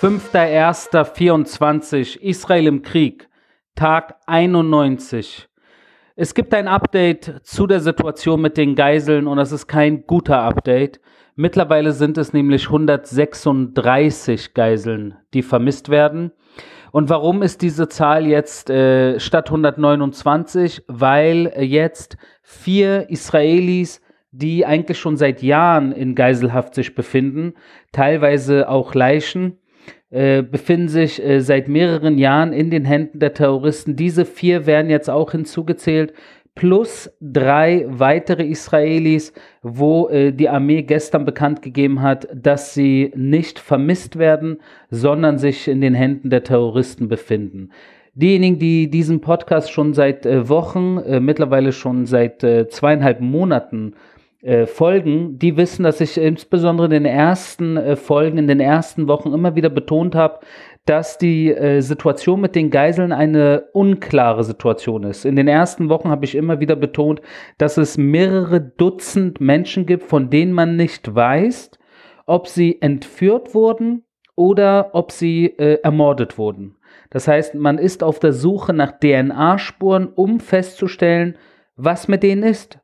5.1.24 Israel im Krieg, Tag 91. Es gibt ein Update zu der Situation mit den Geiseln und das ist kein guter Update. Mittlerweile sind es nämlich 136 Geiseln, die vermisst werden. Und warum ist diese Zahl jetzt äh, statt 129? Weil jetzt vier Israelis, die eigentlich schon seit Jahren in Geiselhaft sich befinden, teilweise auch Leichen, äh, befinden sich äh, seit mehreren Jahren in den Händen der Terroristen. Diese vier werden jetzt auch hinzugezählt, plus drei weitere Israelis, wo äh, die Armee gestern bekannt gegeben hat, dass sie nicht vermisst werden, sondern sich in den Händen der Terroristen befinden. Diejenigen, die diesen Podcast schon seit äh, Wochen, äh, mittlerweile schon seit zweieinhalb Monaten äh, Folgen, die wissen, dass ich insbesondere in den ersten äh, Folgen, in den ersten Wochen immer wieder betont habe, dass die äh, Situation mit den Geiseln eine unklare Situation ist. In den ersten Wochen habe ich immer wieder betont, dass es mehrere Dutzend Menschen gibt, von denen man nicht weiß, ob sie entführt wurden oder ob sie äh, ermordet wurden. Das heißt, man ist auf der Suche nach DNA-Spuren, um festzustellen, was mit denen ist.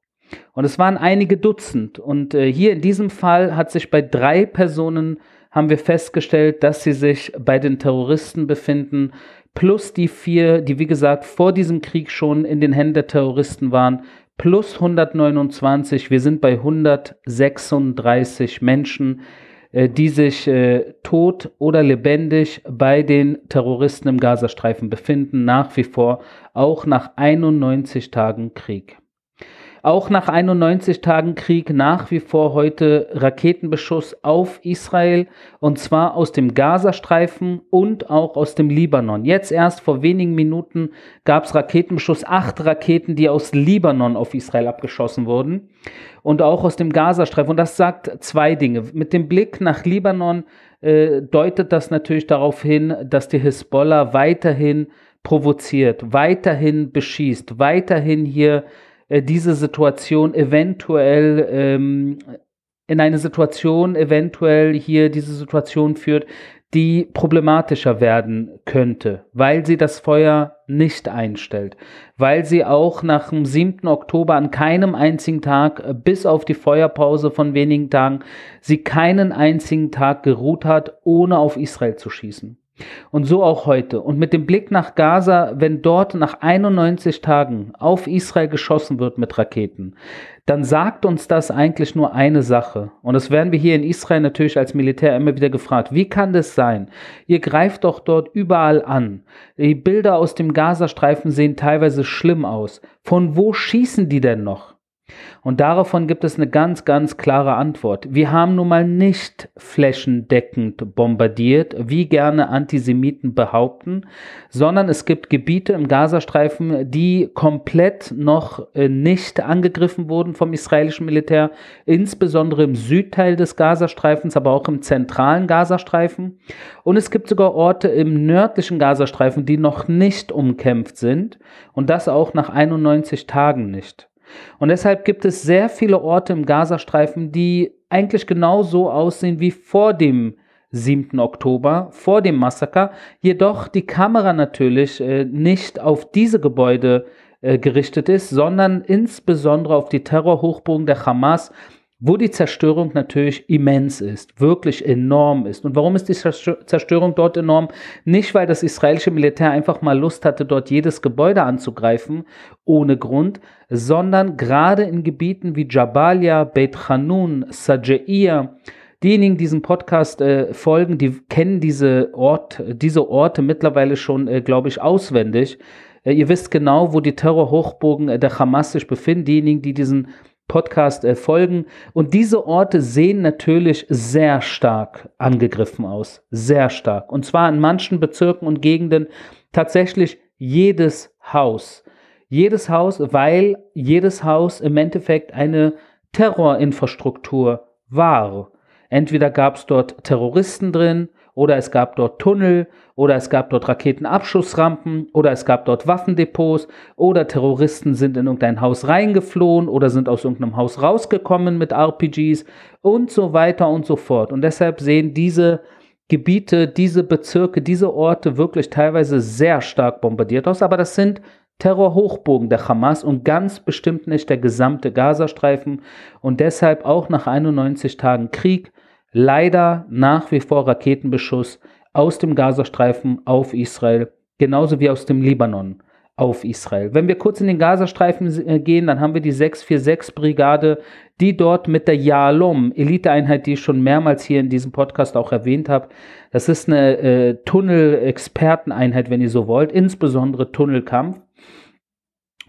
Und es waren einige Dutzend. Und äh, hier in diesem Fall hat sich bei drei Personen haben wir festgestellt, dass sie sich bei den Terroristen befinden, plus die vier, die wie gesagt vor diesem Krieg schon in den Händen der Terroristen waren, plus 129. Wir sind bei 136 Menschen, äh, die sich äh, tot oder lebendig bei den Terroristen im Gazastreifen befinden, nach wie vor, auch nach 91 Tagen Krieg. Auch nach 91 Tagen Krieg nach wie vor heute Raketenbeschuss auf Israel und zwar aus dem Gazastreifen und auch aus dem Libanon. Jetzt erst vor wenigen Minuten gab es Raketenbeschuss, acht Raketen, die aus Libanon auf Israel abgeschossen wurden und auch aus dem Gazastreifen. Und das sagt zwei Dinge. Mit dem Blick nach Libanon äh, deutet das natürlich darauf hin, dass die Hisbollah weiterhin provoziert, weiterhin beschießt, weiterhin hier äh, diese Situation eventuell ähm, in eine Situation eventuell hier diese Situation führt, die problematischer werden könnte, weil sie das Feuer nicht einstellt, weil sie auch nach dem 7. Oktober an keinem einzigen Tag, äh, bis auf die Feuerpause von wenigen Tagen, sie keinen einzigen Tag geruht hat, ohne auf Israel zu schießen. Und so auch heute. Und mit dem Blick nach Gaza, wenn dort nach 91 Tagen auf Israel geschossen wird mit Raketen, dann sagt uns das eigentlich nur eine Sache. Und das werden wir hier in Israel natürlich als Militär immer wieder gefragt. Wie kann das sein? Ihr greift doch dort überall an. Die Bilder aus dem Gazastreifen sehen teilweise schlimm aus. Von wo schießen die denn noch? Und davon gibt es eine ganz, ganz klare Antwort. Wir haben nun mal nicht flächendeckend bombardiert, wie gerne Antisemiten behaupten, sondern es gibt Gebiete im Gazastreifen, die komplett noch äh, nicht angegriffen wurden vom israelischen Militär, insbesondere im Südteil des Gazastreifens, aber auch im zentralen Gazastreifen. Und es gibt sogar Orte im nördlichen Gazastreifen, die noch nicht umkämpft sind und das auch nach 91 Tagen nicht. Und deshalb gibt es sehr viele Orte im Gazastreifen, die eigentlich genau so aussehen wie vor dem 7. Oktober, vor dem Massaker, jedoch die Kamera natürlich äh, nicht auf diese Gebäude äh, gerichtet ist, sondern insbesondere auf die Terrorhochburgen der Hamas, wo die Zerstörung natürlich immens ist, wirklich enorm ist. Und warum ist die Zerstörung dort enorm? Nicht, weil das israelische Militär einfach mal Lust hatte, dort jedes Gebäude anzugreifen, ohne Grund, sondern gerade in Gebieten wie Jabalia, Beit Hanun, Sajaiya, Diejenigen, die diesem Podcast äh, folgen, die kennen diese, Ort, diese Orte mittlerweile schon, äh, glaube ich, auswendig. Äh, ihr wisst genau, wo die Terrorhochburgen äh, der Hamas sich befinden. Diejenigen, die diesen Podcast äh, folgen. Und diese Orte sehen natürlich sehr stark angegriffen aus. Sehr stark. Und zwar in manchen Bezirken und Gegenden tatsächlich jedes Haus. Jedes Haus, weil jedes Haus im Endeffekt eine Terrorinfrastruktur war. Entweder gab es dort Terroristen drin oder es gab dort Tunnel oder es gab dort Raketenabschussrampen oder es gab dort Waffendepots oder Terroristen sind in irgendein Haus reingeflohen oder sind aus irgendeinem Haus rausgekommen mit RPGs und so weiter und so fort. Und deshalb sehen diese Gebiete, diese Bezirke, diese Orte wirklich teilweise sehr stark bombardiert aus, aber das sind Terrorhochbogen der Hamas und ganz bestimmt nicht der gesamte Gazastreifen und deshalb auch nach 91 Tagen Krieg leider nach wie vor Raketenbeschuss aus dem Gazastreifen auf Israel, genauso wie aus dem Libanon auf Israel. Wenn wir kurz in den Gazastreifen äh, gehen, dann haben wir die 646-Brigade, die dort mit der Yalom, Eliteeinheit, die ich schon mehrmals hier in diesem Podcast auch erwähnt habe, das ist eine äh, Tunnel-Experteneinheit, wenn ihr so wollt, insbesondere Tunnelkampf.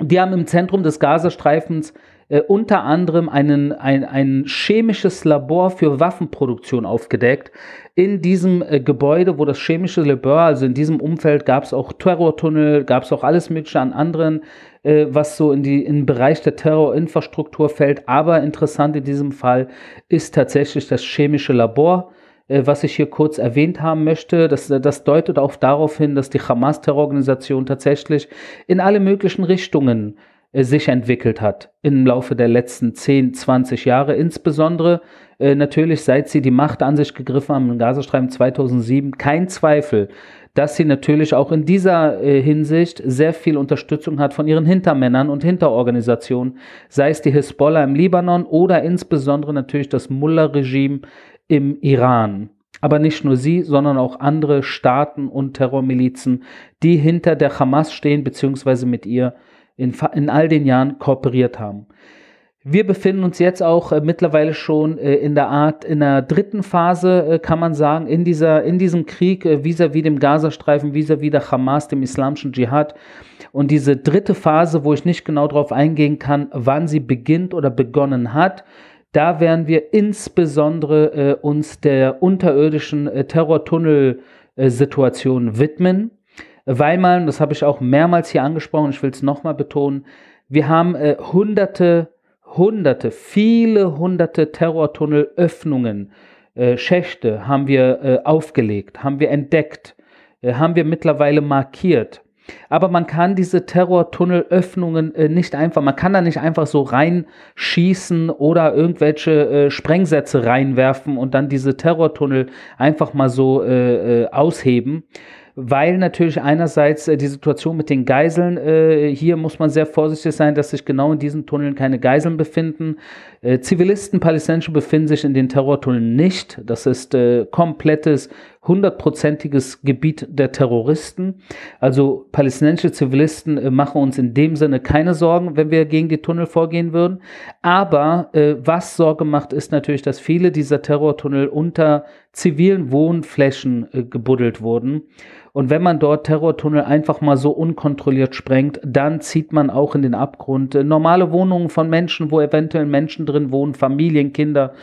Die haben im Zentrum des Gazastreifens äh, unter anderem einen, ein, ein chemisches Labor für Waffenproduktion aufgedeckt. In diesem äh, Gebäude, wo das chemische Labor, also in diesem Umfeld, gab es auch Terrortunnel, gab es auch alles Mögliche an anderen, äh, was so in, die, in den Bereich der Terrorinfrastruktur fällt. Aber interessant in diesem Fall ist tatsächlich das chemische Labor äh, was ich hier kurz erwähnt haben möchte. Das, das deutet auch darauf hin, dass die Hamas-Terrororganisation tatsächlich in alle möglichen Richtungen sich entwickelt hat im Laufe der letzten 10, 20 Jahre, insbesondere äh, natürlich seit sie die Macht an sich gegriffen haben im Gazastreifen 2007, kein Zweifel, dass sie natürlich auch in dieser äh, Hinsicht sehr viel Unterstützung hat von ihren Hintermännern und Hinterorganisationen, sei es die Hisbollah im Libanon oder insbesondere natürlich das Mullah-Regime im Iran. Aber nicht nur sie, sondern auch andere Staaten und Terrormilizen, die hinter der Hamas stehen, beziehungsweise mit ihr in, in all den Jahren kooperiert haben. Wir befinden uns jetzt auch äh, mittlerweile schon äh, in der Art, in der dritten Phase, äh, kann man sagen, in, dieser, in diesem Krieg äh, vis-à-vis dem Gazastreifen, vis-à-vis der Hamas, dem islamischen Dschihad. Und diese dritte Phase, wo ich nicht genau darauf eingehen kann, wann sie beginnt oder begonnen hat, da werden wir insbesondere äh, uns der unterirdischen äh, Terrortunnel-Situation widmen weil man, das habe ich auch mehrmals hier angesprochen, ich will es nochmal betonen, wir haben äh, hunderte, hunderte, viele hunderte Terrortunnelöffnungen, äh, Schächte haben wir äh, aufgelegt, haben wir entdeckt, äh, haben wir mittlerweile markiert. Aber man kann diese Terrortunnelöffnungen äh, nicht einfach, man kann da nicht einfach so reinschießen oder irgendwelche äh, Sprengsätze reinwerfen und dann diese Terrortunnel einfach mal so äh, äh ausheben weil natürlich einerseits äh, die Situation mit den Geiseln, äh, hier muss man sehr vorsichtig sein, dass sich genau in diesen Tunneln keine Geiseln befinden. Äh, Zivilisten, Palästinenser befinden sich in den Terrortunneln nicht. Das ist komplettes, hundertprozentiges Gebiet der Terroristen. Also palästinensische Zivilisten äh, machen uns in dem Sinne keine Sorgen, wenn wir gegen die Tunnel vorgehen würden. Aber äh, was Sorge macht, ist natürlich, dass viele dieser Terrortunnel unter zivilen Wohnflächen äh, gebuddelt wurden. Und wenn man dort Terrortunnel einfach mal so unkontrolliert sprengt, dann zieht man auch in den Abgrund äh, normale Wohnungen von Menschen, wo eventuell Menschen drin wohnen, Familien, Kinder.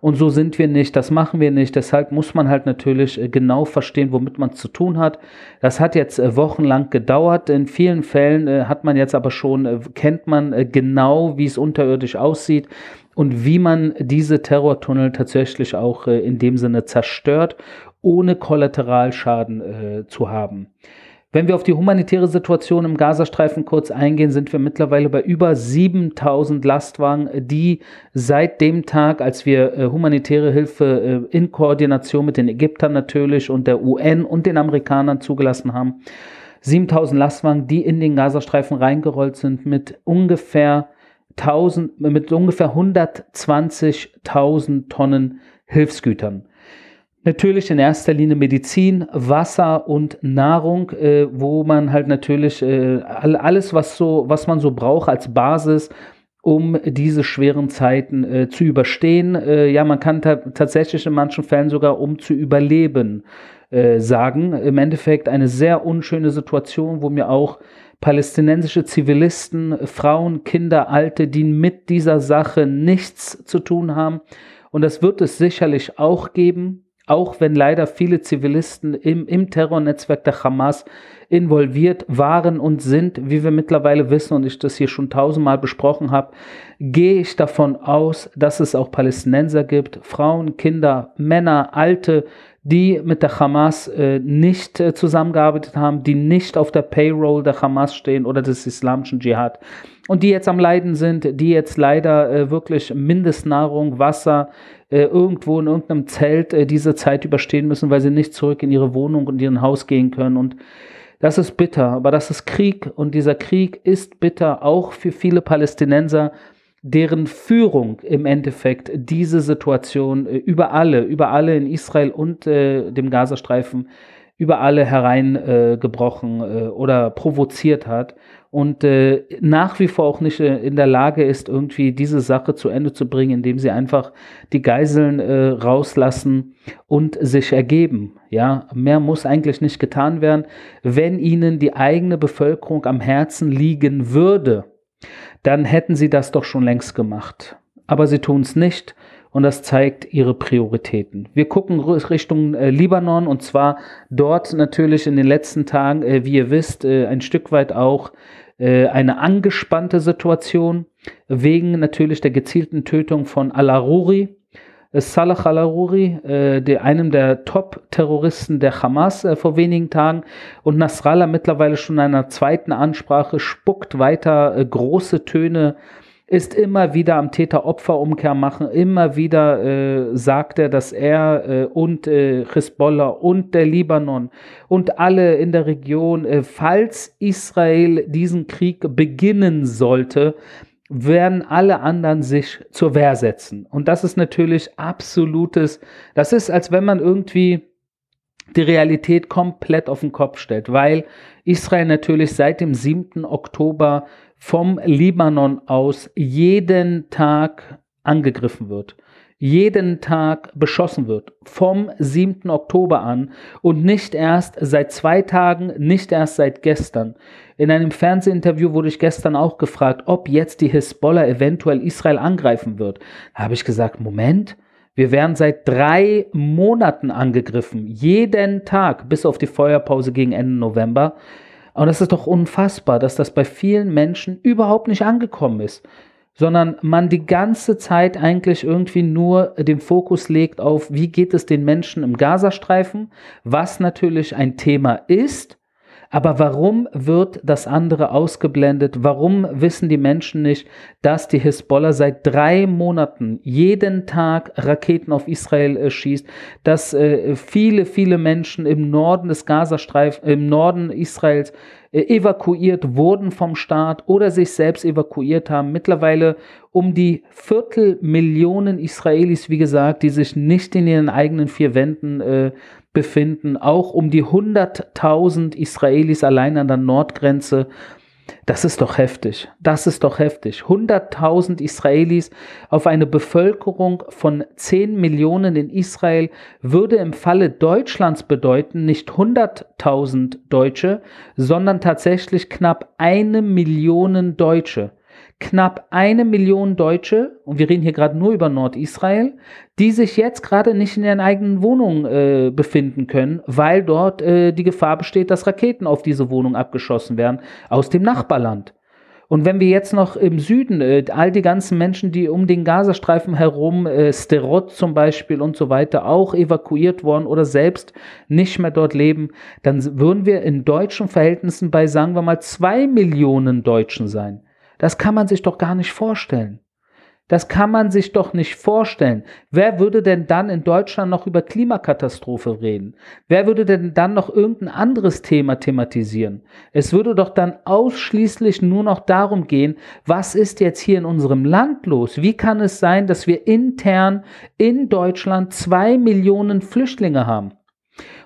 Und so sind wir nicht, das machen wir nicht. Deshalb muss man halt natürlich äh, genau verstehen, womit man es zu tun hat. Das hat jetzt äh, wochenlang gedauert. In vielen Fällen hat man jetzt aber schon, kennt man genau, wie es unterirdisch aussieht und wie man diese Terrortunnel tatsächlich auch in dem Sinne zerstört ohne Kollateralschaden äh, zu haben. Wenn wir auf die humanitäre Situation im Gazastreifen kurz eingehen, sind wir mittlerweile bei über 7000 Lastwagen, die seit dem Tag, als wir äh, humanitäre Hilfe äh, in Koordination mit den Ägyptern natürlich und der UN und den Amerikanern zugelassen haben, 7000 Lastwagen, die in den Gazastreifen reingerollt sind mit ungefähr 1000, mit ungefähr 120.000 Tonnen Hilfsgütern. Natürlich in erster Linie Medizin, Wasser und Nahrung, äh, wo man halt natürlich äh, alles, was so, was man so braucht als Basis, um diese schweren Zeiten äh, zu überstehen. Äh, ja, man kann tatsächlich in manchen Fällen sogar um zu überleben äh, sagen. Im Endeffekt eine sehr unschöne Situation, wo mir auch palästinensische Zivilisten, Frauen, Kinder, Alte, die mit dieser Sache nichts zu tun haben. Und das wird es sicherlich auch geben auch wenn leider viele Zivilisten im, im Terrornetzwerk der Hamas involviert waren und sind, wie wir mittlerweile wissen und ich das hier schon tausendmal besprochen habe, gehe ich davon aus, dass es auch Palästinenser gibt, Frauen, Kinder, Männer, Alte, die mit der Hamas äh, nicht äh, zusammengearbeitet haben, die nicht auf der Payroll der Hamas stehen oder des islamischen Dschihad und die jetzt am Leiden sind, die jetzt leider äh, wirklich Mindestnahrung, Wasser äh, irgendwo in irgendeinem Zelt äh, diese Zeit überstehen müssen, weil sie nicht zurück in ihre Wohnung und ihren Haus gehen können. Und das ist bitter, aber das ist Krieg. Und dieser Krieg ist bitter auch für viele Palästinenser, deren Führung im Endeffekt diese Situation äh, über alle, über alle in Israel und äh, dem Gazastreifen, über alle hereingebrochen äh, äh, oder provoziert hat und äh, nach wie vor auch nicht äh, in der Lage ist, irgendwie diese Sache zu Ende zu bringen, indem sie einfach die Geiseln rauslassen und sich ergeben. Ja, mehr muss eigentlich nicht getan werden, wenn ihnen die eigene Bevölkerung am Herzen liegen würde dann hätten sie das doch schon längst gemacht. Aber sie tun es nicht und das zeigt ihre Prioritäten. Wir gucken Richtung äh, Libanon und zwar dort natürlich in den letzten Tagen, äh, wie ihr wisst, äh, ein Stück weit auch äh, eine angespannte Situation wegen natürlich der gezielten Tötung von Al-Aruri, Salah al-Aruri, äh, der, einem der Top-Terroristen der Hamas äh, vor wenigen Tagen und Nasrallah mittlerweile schon in einer zweiten Ansprache spuckt weiter äh, große Töne, ist immer wieder am Täter-Opfer-Umkehr machen, immer wieder äh, sagt er, dass er äh, und äh, Hezbollah und der Libanon und alle in der Region, äh, falls Israel diesen Krieg beginnen sollte, werden alle anderen sich zur Wehr setzen. Und das ist natürlich absolutes, das ist, als wenn man irgendwie die Realität komplett auf den Kopf stellt, weil Israel natürlich seit dem 7. Oktober vom Libanon aus jeden Tag angegriffen wird jeden Tag beschossen wird, vom 7. Oktober an und nicht erst seit zwei Tagen, nicht erst seit gestern. In einem Fernsehinterview wurde ich gestern auch gefragt, ob jetzt die Hisbollah eventuell Israel angreifen wird. Da habe ich gesagt, Moment, wir werden seit drei Monaten angegriffen, jeden Tag, bis auf die Feuerpause gegen Ende November. Und das ist doch unfassbar, dass das bei vielen Menschen überhaupt nicht angekommen ist sondern man die ganze Zeit eigentlich irgendwie nur den Fokus legt auf, wie geht es den Menschen im Gazastreifen, was natürlich ein Thema ist, aber warum wird das andere ausgeblendet? Warum wissen die Menschen nicht, dass die Hisbollah seit drei Monaten jeden Tag Raketen auf Israel äh, schießt, dass äh, viele, viele Menschen im Norden des Gazastreifens, im Norden Israels äh, evakuiert wurden vom Staat oder sich selbst evakuiert haben. Mittlerweile um die Viertelmillionen Israelis, wie gesagt, die sich nicht in ihren eigenen vier Wänden äh, befinden, auch um die 100.000 Israelis allein an der Nordgrenze das ist doch heftig. Das ist doch heftig. 100.000 Israelis auf eine Bevölkerung von 10 Millionen in Israel würde im Falle Deutschlands bedeuten, nicht 100.000 Deutsche, sondern tatsächlich knapp eine Million Deutsche knapp eine Million Deutsche, und wir reden hier gerade nur über Nordisrael, die sich jetzt gerade nicht in ihren eigenen Wohnungen äh, befinden können, weil dort äh, die Gefahr besteht, dass Raketen auf diese Wohnung abgeschossen werden aus dem Nachbarland. Und wenn wir jetzt noch im Süden, äh, all die ganzen Menschen, die um den Gazastreifen herum, äh, Sterot zum Beispiel und so weiter, auch evakuiert worden oder selbst nicht mehr dort leben, dann würden wir in deutschen Verhältnissen bei, sagen wir mal, zwei Millionen Deutschen sein. Das kann man sich doch gar nicht vorstellen. Das kann man sich doch nicht vorstellen. Wer würde denn dann in Deutschland noch über Klimakatastrophe reden? Wer würde denn dann noch irgendein anderes Thema thematisieren? Es würde doch dann ausschließlich nur noch darum gehen, was ist jetzt hier in unserem Land los? Wie kann es sein, dass wir intern in Deutschland zwei Millionen Flüchtlinge haben?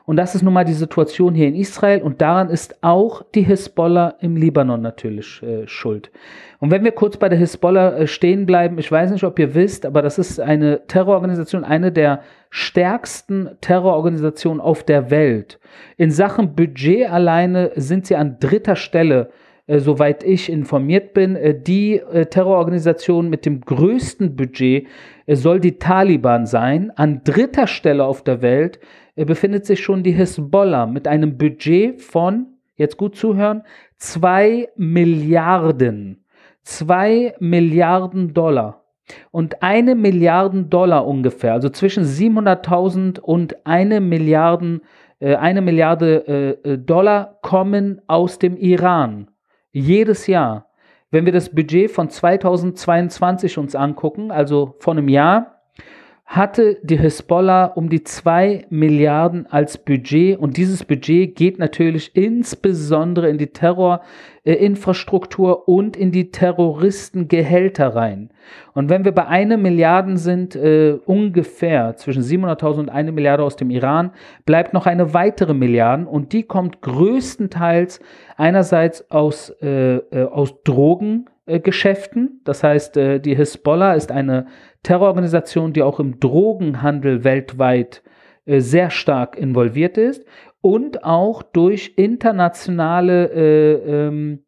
Und das ist nun mal die Situation hier in Israel und daran ist auch die Hisbollah im Libanon natürlich äh, schuld. Und wenn wir kurz bei der Hisbollah äh, stehen bleiben, ich weiß nicht, ob ihr wisst, aber das ist eine Terrororganisation, eine der stärksten Terrororganisationen auf der Welt. In Sachen Budget alleine sind sie an dritter Stelle äh, soweit ich informiert bin, äh, die äh, Terrororganisation mit dem größten Budget äh, soll die Taliban sein. An dritter Stelle auf der Welt befindet sich schon die Hisbollah mit einem Budget von, jetzt gut zuhören, 2 Milliarden. 2 Milliarden Dollar. und eine Milliarde Dollar ungefähr, also zwischen 700.000 und eine Milliarde, äh, eine Milliarde äh, äh, Dollar kommen aus dem Iran. Jedes Jahr. Wenn wir das Budget von 2022 uns angucken, also von einem Jahr, hatte die Hisbollah um die 2 Milliarden als Budget und dieses Budget geht natürlich insbesondere in die Terrorinfrastruktur und in die Terroristengehälter rein. Und wenn wir bei einer Milliarde sind, äh, ungefähr zwischen 700.000 und eine Milliarde aus dem Iran, bleibt noch eine weitere Milliarde und die kommt größtenteils einerseits aus, äh, äh, aus Drogengeschäften. das heißt, äh, die Hisbollah ist eine Terrororganisation, die auch im Drogenhandel weltweit äh, sehr stark involviert ist und auch durch internationale, äh, ähm,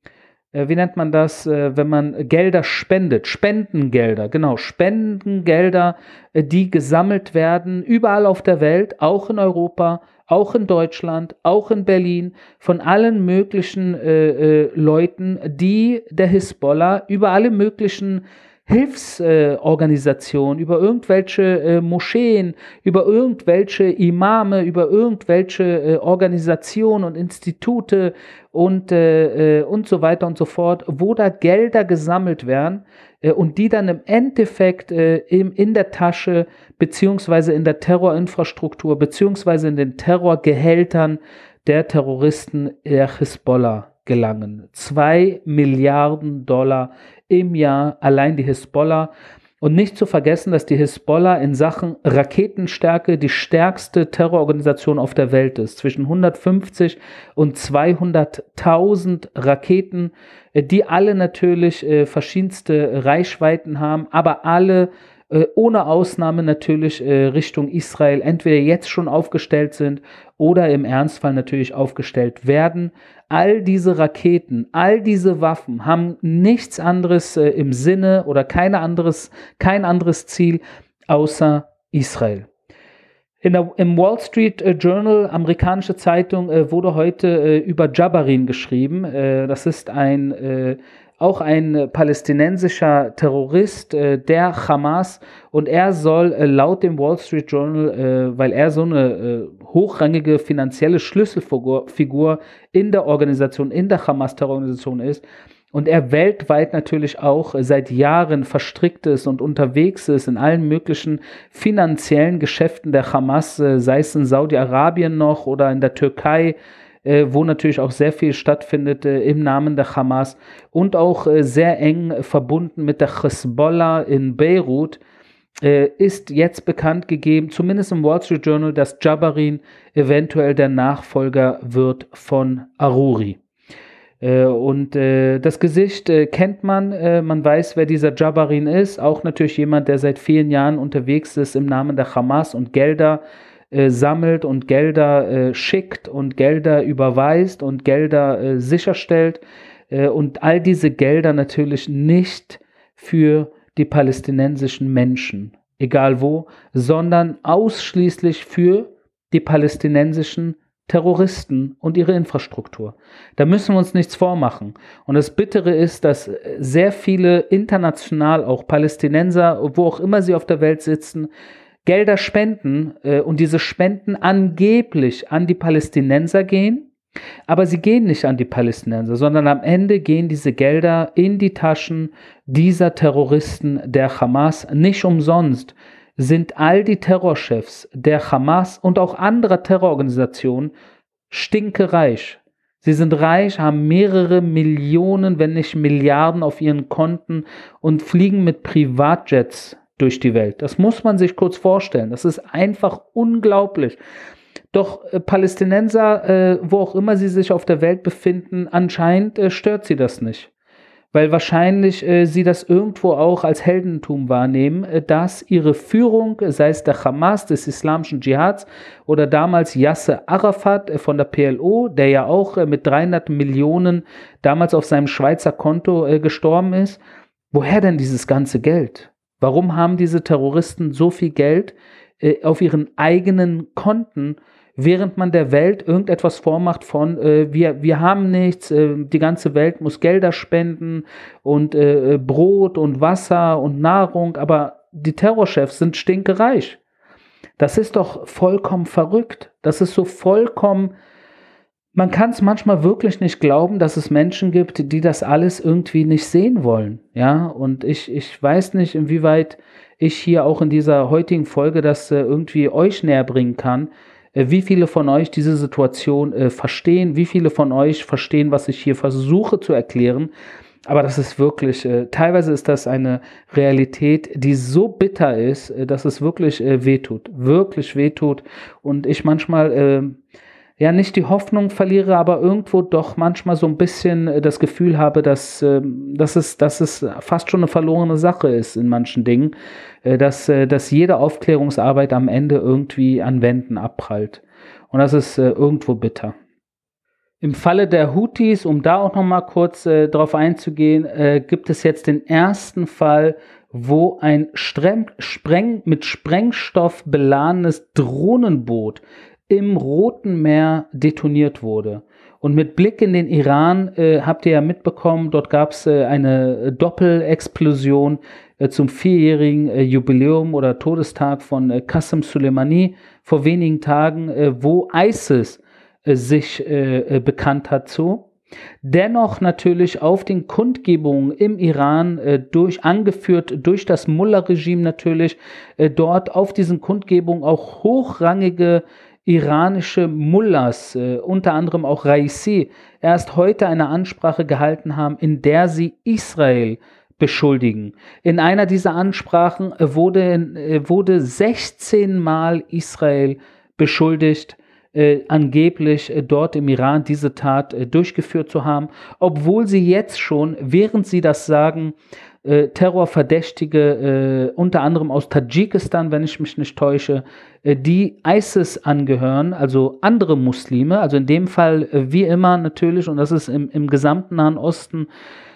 äh, wie nennt man das, äh, wenn man Gelder spendet, Spendengelder, genau, Spendengelder, äh, die gesammelt werden, überall auf der Welt, auch in Europa, auch in Deutschland, auch in Berlin, von allen möglichen äh, äh, Leuten, die der Hisbollah über alle möglichen Hilfsorganisationen, äh, über irgendwelche äh, Moscheen, über irgendwelche Imame, über irgendwelche äh, Organisationen und Institute und, äh, äh, und so weiter und so fort, wo da Gelder gesammelt werden äh, und die dann im Endeffekt im, in der Tasche beziehungsweise in der Terrorinfrastruktur beziehungsweise in den Terrorgehältern der Terroristen der Hisbollah gelangen. Zwei Milliarden Dollar im Jahr allein die Hisbollah. Und nicht zu vergessen, dass die Hisbollah in Sachen Raketenstärke die stärkste Terrororganisation auf der Welt ist. Zwischen 150 und 200.000 Raketen, äh, die alle natürlich äh, verschiedenste Reichweiten haben, aber alle äh, ohne Ausnahme natürlich äh, Richtung Israel entweder jetzt schon aufgestellt sind oder im Ernstfall natürlich aufgestellt werden. All diese Raketen, all diese Waffen haben nichts anderes äh, im Sinne oder keine anderes, kein anderes Ziel außer Israel. Der, Im Wall Street Journal, amerikanische Zeitung, äh, wurde heute äh, über Jabarin geschrieben. Äh, das ist ein auch ein palästinensischer Terrorist äh, der Hamas und er soll äh, laut dem Wall Street Journal, äh, weil er so eine äh, hochrangige finanzielle Schlüsselfigur in der Organisation, in der Hamas-Terrororganisation ist und er weltweit natürlich auch seit Jahren verstrickt ist und unterwegs ist in allen möglichen finanziellen Geschäften der Hamas, äh, sei es in Saudi-Arabien noch oder in der Türkei, äh, wo natürlich auch sehr viel stattfindet äh, im Namen der Hamas und auch äh, sehr eng verbunden mit der Hezbollah in Beirut, äh, ist jetzt bekannt gegeben, zumindest im Wall Street Journal, dass Jabarin eventuell der Nachfolger wird von Aruri. Äh, und äh, das Gesicht kennt man, man weiß, wer dieser Jabarin ist, auch natürlich jemand, der seit vielen Jahren unterwegs ist im Namen der Hamas und Gelder äh, sammelt und Gelder äh, schickt und Gelder überweist und Gelder äh, sicherstellt äh, und all diese Gelder natürlich nicht für die palästinensischen Menschen, egal wo, sondern ausschließlich für die palästinensischen Terroristen und ihre Infrastruktur. Da müssen wir uns nichts vormachen. Und das Bittere ist, dass sehr viele international, auch Palästinenser, wo auch immer sie auf der Welt sitzen, Gelder spenden äh, und diese Spenden angeblich an die Palästinenser gehen, aber sie gehen nicht an die Palästinenser, sondern am Ende gehen diese Gelder in die Taschen dieser Terroristen der Hamas. Nicht umsonst sind all die Terrorchefs der Hamas und auch anderer Terrororganisationen stinkereich. Sie sind reich, haben mehrere Millionen, wenn nicht Milliarden auf ihren Konten und fliegen mit Privatjets durch die Welt. Das muss man sich kurz vorstellen. Das ist einfach unglaublich. Doch äh, Palästinenser, äh, wo auch immer sie sich auf der Welt befinden, anscheinend äh, stört sie das nicht. Weil wahrscheinlich äh, sie das irgendwo auch als Heldentum wahrnehmen, äh, dass ihre Führung, sei es der Hamas, des islamischen Dschihads oder damals Yasser Arafat äh, von der PLO, der ja auch mit 300 Millionen damals auf seinem Schweizer Konto gestorben ist, woher denn dieses ganze Geld? Warum haben diese Terroristen so viel Geld äh, auf ihren eigenen Konten während man der Welt irgendetwas vormacht von, äh, wir, wir haben nichts, äh, die ganze Welt muss Gelder spenden und äh, äh Brot und Wasser und Nahrung, aber die Terrorchefs sind stinkereich. Das ist doch vollkommen verrückt. Das ist so vollkommen man kann es manchmal wirklich nicht glauben, dass es Menschen gibt, die das alles irgendwie nicht sehen wollen. Ja, und ich, ich weiß nicht, inwieweit ich hier auch in dieser heutigen Folge das äh, irgendwie euch näher bringen kann. Äh, wie viele von euch diese Situation äh, verstehen? Wie viele von euch verstehen, was ich hier versuche zu erklären? Aber das ist wirklich, äh, teilweise ist das eine Realität, die so bitter ist, äh, dass es wirklich äh, wehtut. Wirklich wehtut. Und ich manchmal ja nicht die Hoffnung verliere, aber irgendwo doch manchmal so ein bisschen äh, das Gefühl habe, dass, ähm, dass, es, dass es fast schon eine verlorene Sache ist in manchen Dingen, äh, dass, äh, dass jede Aufklärungsarbeit am Ende irgendwie an Wänden abprallt. Und das ist irgendwo bitter. Im Falle der Houthis, um da auch noch mal kurz äh, drauf einzugehen, äh, gibt es jetzt den ersten Fall, wo ein Streng, Spreng, mit Sprengstoff beladenes Drohnenboot im Roten Meer detoniert wurde. Und mit Blick in den Iran äh, habt ihr ja mitbekommen, dort gab es äh, eine Doppelexplosion äh, zum vierjährigen äh, Jubiläum oder Todestag von äh, Qasem Soleimani vor wenigen Tagen, äh, wo ISIS sich bekannt hat zu. Dennoch natürlich auf den Kundgebungen im Iran, äh, durch, angeführt durch das Mullah-Regime natürlich, äh, dort auf diesen Kundgebungen auch hochrangige iranische Mullahs, äh, unter anderem auch Raisi, erst heute eine Ansprache gehalten haben, in der sie Israel beschuldigen. In einer dieser Ansprachen wurde, äh, wurde 16 Mal Israel beschuldigt, äh, angeblich äh, dort im Iran diese Tat äh, durchgeführt zu haben, obwohl sie jetzt schon, während sie das sagen, äh, Terrorverdächtige, äh, unter anderem aus Tadschikistan, wenn ich mich nicht täusche, äh, die ISIS angehören, also andere Muslime, also in dem Fall äh, wie immer natürlich, und das ist im, im gesamten Nahen Osten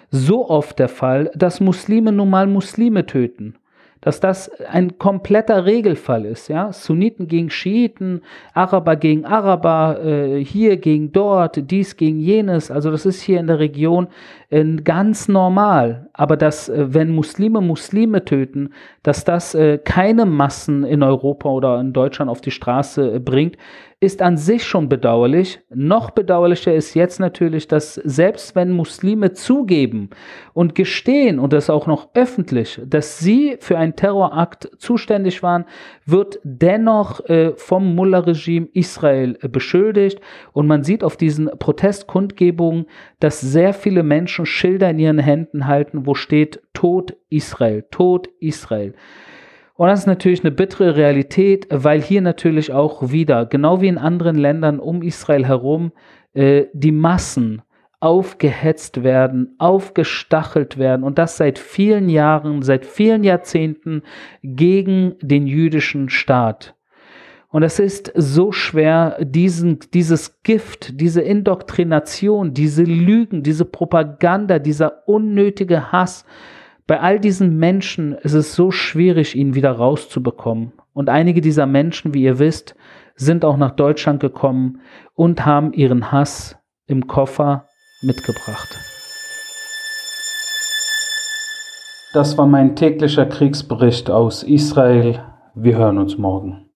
so oft der Fall, dass Muslime nun mal Muslime töten dass das ein kompletter Regelfall ist, ja. Sunniten gegen Schiiten, Araber gegen Araber, äh, hier gegen dort, dies gegen jenes. Also das ist hier in der Region äh, ganz normal. Aber dass, äh, wenn Muslime Muslime töten, dass das äh, keine Massen in Europa oder in Deutschland auf die Straße äh, bringt, ist an sich schon bedauerlich. Noch bedauerlicher ist jetzt natürlich, dass selbst wenn Muslime zugeben und gestehen, und das auch noch öffentlich, dass sie für einen Terrorakt zuständig waren, wird dennoch äh, vom Mullah-Regime Israel äh, beschuldigt. Und man sieht auf diesen Protestkundgebungen, dass sehr viele Menschen Schilder in ihren Händen halten, wo steht Tod Israel, Tod Israel. Und das ist natürlich eine bittere Realität, weil hier natürlich auch wieder, genau wie in anderen Ländern um Israel herum, äh, die Massen aufgehetzt werden, aufgestachelt werden und das seit vielen Jahren, seit vielen Jahrzehnten gegen den jüdischen Staat. Und es ist so schwer, diesen, dieses Gift, diese Indoktrination, diese Lügen, diese Propaganda, dieser unnötige Hass bei all diesen Menschen ist es so schwierig, ihn wieder rauszubekommen. Und einige dieser Menschen, wie ihr wisst, sind auch nach Deutschland gekommen und haben ihren Hass im Koffer mitgebracht. Das war mein täglicher Kriegsbericht aus Israel. Wir hören uns morgen.